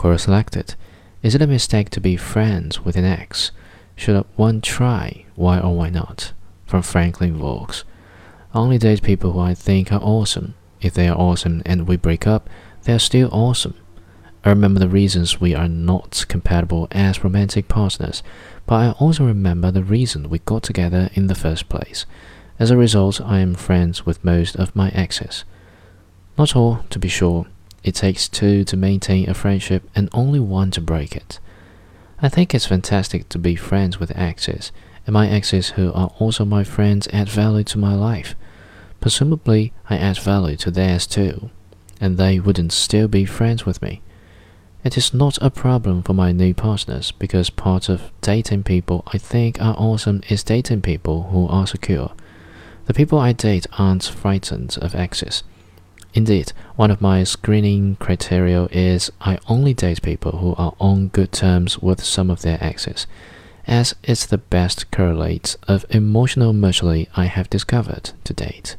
Quora selected. Is it a mistake to be friends with an ex? Should one try? Why or why not? From Franklin. I only date people who I think are awesome. If they are awesome and we break up, they are still awesome. I remember the reasons we are not compatible as romantic partners, but I also remember the reason we got together in the first place. As a result, I am friends with most of my exes. Not all, to be sure. It takes two to maintain a friendship and only one to break it. I think it's fantastic to be friends with exes, and my exes who are also my friends add value to my life. Presumably, I add value to theirs too, and they wouldn't still be friends with me. It is not a problem for my new partners because part of dating people I think are awesome is dating people who are secure. The people I date aren't frightened of exes. Indeed, one of my screening criteria is I only date people who are on good terms with some of their exes, as it's the best correlate of emotional mutuality I have discovered to date.